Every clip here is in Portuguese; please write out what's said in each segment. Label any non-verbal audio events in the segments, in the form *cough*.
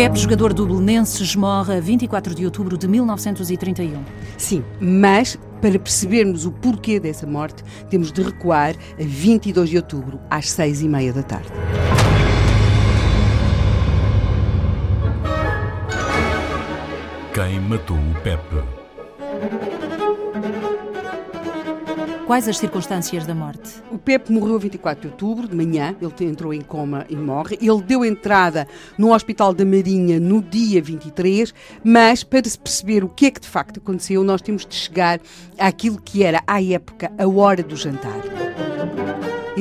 Pepe, jogador do Belenenses, morre a 24 de outubro de 1931. Sim, mas para percebermos o porquê dessa morte, temos de recuar a 22 de outubro, às seis e meia da tarde. Quem matou o Pepe? Quais as circunstâncias da morte? O Pepe morreu a 24 de outubro, de manhã, ele entrou em coma e morre. Ele deu entrada no Hospital da Marinha no dia 23, mas para se perceber o que é que de facto aconteceu, nós temos de chegar àquilo que era, à época, a hora do jantar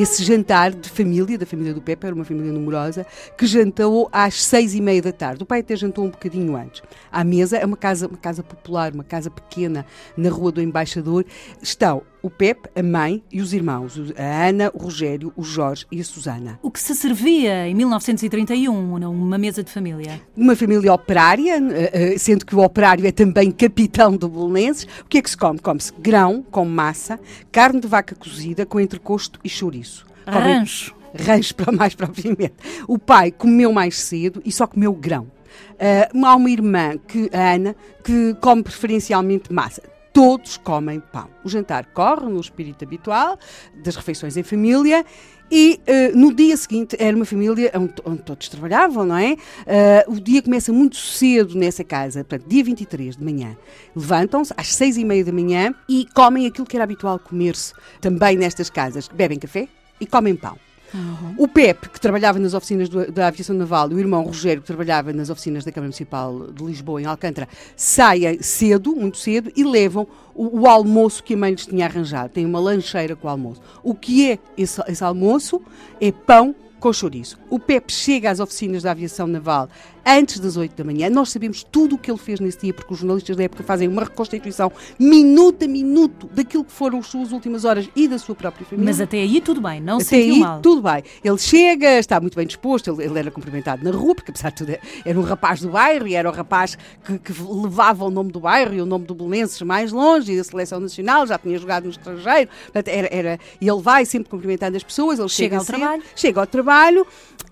esse jantar de família, da família do Pepe, era uma família numerosa, que jantou às seis e meia da tarde. O pai até jantou um bocadinho antes. À mesa, é uma casa, uma casa popular, uma casa pequena, na Rua do Embaixador, estão o Pepe, a mãe e os irmãos, a Ana, o Rogério, o Jorge e a Susana. O que se servia em 1931 numa mesa de família? Uma família operária, eh, eh, sendo que o operário é também capitão do Bolonenses. O que é que se come? Come-se grão com massa, carne de vaca cozida com entrecosto e chouriço. Rancho. Rancho, para mais *laughs* propriamente. O pai comeu mais cedo e só comeu grão. Uh, há uma irmã, que, a Ana, que come preferencialmente massa todos comem pão. O jantar corre no espírito habitual das refeições em família e uh, no dia seguinte era uma família onde, onde todos trabalhavam, não é? Uh, o dia começa muito cedo nessa casa, portanto, dia 23 de manhã. Levantam-se às seis e meia da manhã e comem aquilo que era habitual comer-se também nestas casas. Bebem café e comem pão. Uhum. O Pepe, que trabalhava nas oficinas do, da Aviação Naval, e o irmão Rogério, que trabalhava nas oficinas da Câmara Municipal de Lisboa, em Alcântara, saem cedo, muito cedo, e levam o, o, almoço que a mãe lhes tinha arranjado. Tem uma lancheira com o almoço. O que é esse, esse almoço? É pão com chouriço. O Pepe chega às oficinas da Aviação Naval antes das 8 da manhã. Nós sabemos tudo o que ele fez nesse dia, porque os jornalistas da época fazem uma reconstituição minuto a minuto daquilo que foram as suas últimas horas e da sua própria família. Mas até aí tudo bem, não até se sentiu aí, mal. tudo bem. Ele chega, está muito bem disposto, ele, ele, era cumprimentado na rua, porque apesar de tudo era um rapaz do bairro e era o rapaz que, que levava o nome do bairro e o nome do Belenenses mais longe e da seleção nacional, já tinha jogado no estrangeiro, portanto, era, era, e ele vai sempre cumprimentando as pessoas, ele chega, chega ao cedo, trabalho. Chega ao trabalho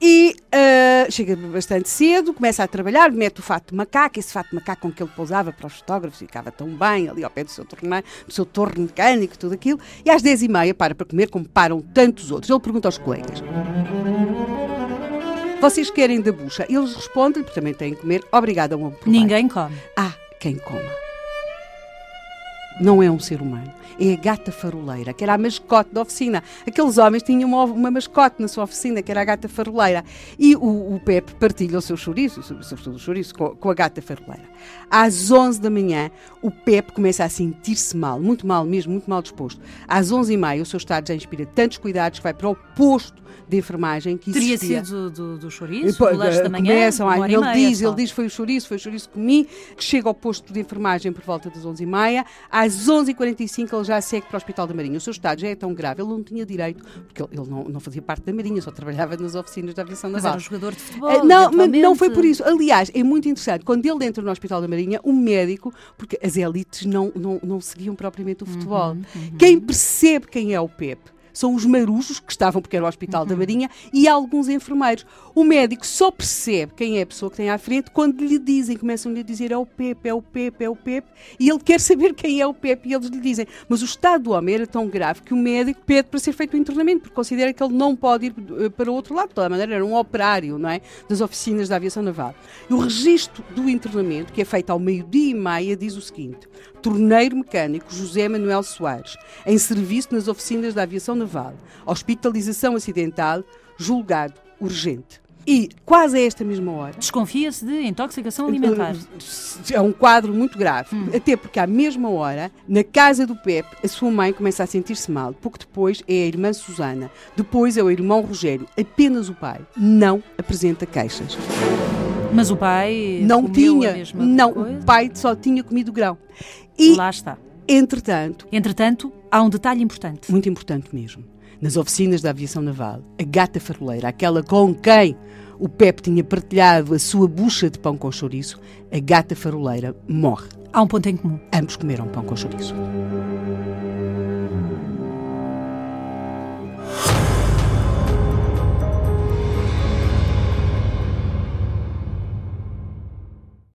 e uh, chega bastante cedo, começa a trabalhar, mete o fato de macaco, esse fato de macaco com que ele pousava para os fotógrafos, ficava tão bem ali ao pé do seu torneio, do seu torno mecânico, tudo aquilo, e às 10h30 para para comer, como param tantos outros. Ele pergunta aos colegas. Vocês querem da bucha? Eles respondem, porque também têm que comer, obrigada, um Ninguém come. Ah, quem coma. Não é um ser humano é a gata faroleira, que era a mascote da oficina. Aqueles homens tinham uma, uma mascote na sua oficina, que era a gata faroleira. E o, o Pepe partilha o seu chouriço, sobretudo o chouriço, com, com a gata faroleira. Às 11 da manhã, o Pepe começa a sentir-se mal, muito mal mesmo, muito mal disposto. Às 11h30, o seu estado já inspira tantos cuidados que vai para o posto de enfermagem que Teria existia. sido do, do chouriço, do lanche da manhã, Começam, ele e meia diz, só. ele diz foi o chouriço, foi o chouriço que comi, que chega ao posto de enfermagem por volta das 11h30. Às 11h45 ele já segue para o Hospital da Marinha. O seu estado já é tão grave, ele não tinha direito, porque ele, ele não, não fazia parte da Marinha, só trabalhava nas oficinas da aviação Mas naval. era um jogador de futebol, Eh, Não, mas não foi por isso. Aliás, é muito interessante. Quando ele entra no Hospital da Marinha, o médico, porque as elites não, não, não seguiam propriamente o futebol. Uhum, Quem percebe quem é o Pepe? São os marujos que estavam, porque era o Hospital Uhum. da Marinha, e alguns enfermeiros. O médico só percebe quem é a pessoa que tem à frente quando lhe dizem, começam-lhe a dizer é o Pepe, é o Pepe, é o Pepe, e ele quer saber quem é o Pepe, e eles lhe dizem. Mas o estado do homem era tão grave que o médico pede para ser feito o internamento, porque considera que ele não pode ir eh, para o outro lado. De toda maneira, era um operário não é? das oficinas da aviação naval. O registro do internamento, que é feito ao meio-dia e meia, diz o seguinte: torneiro mecânico José Manuel Soares, em serviço nas oficinas da aviação naval, hospitalização acidental, julgado urgente. E quase a esta mesma hora, Desconfia-se de intoxicação alimentar. é um quadro muito grave. Até porque, à mesma hora, na casa do Pepe, a sua mãe começa a sentir-se mal. Pouco depois é a irmã Susana. Depois é o irmão Rogério. Apenas o pai não apresenta queixas. Mas o pai Não tinha. Não, coisa? o pai só tinha comido grão. E, Lá está. Entretanto, Entretanto, há um detalhe importante. muito importante mesmo, nas oficinas da aviação naval, a gata faroleira, aquela com quem o Pepe tinha partilhado a sua bucha de pão com chouriço, a gata faroleira morre. Há um ponto em comum. Ambos comeram pão com chouriço.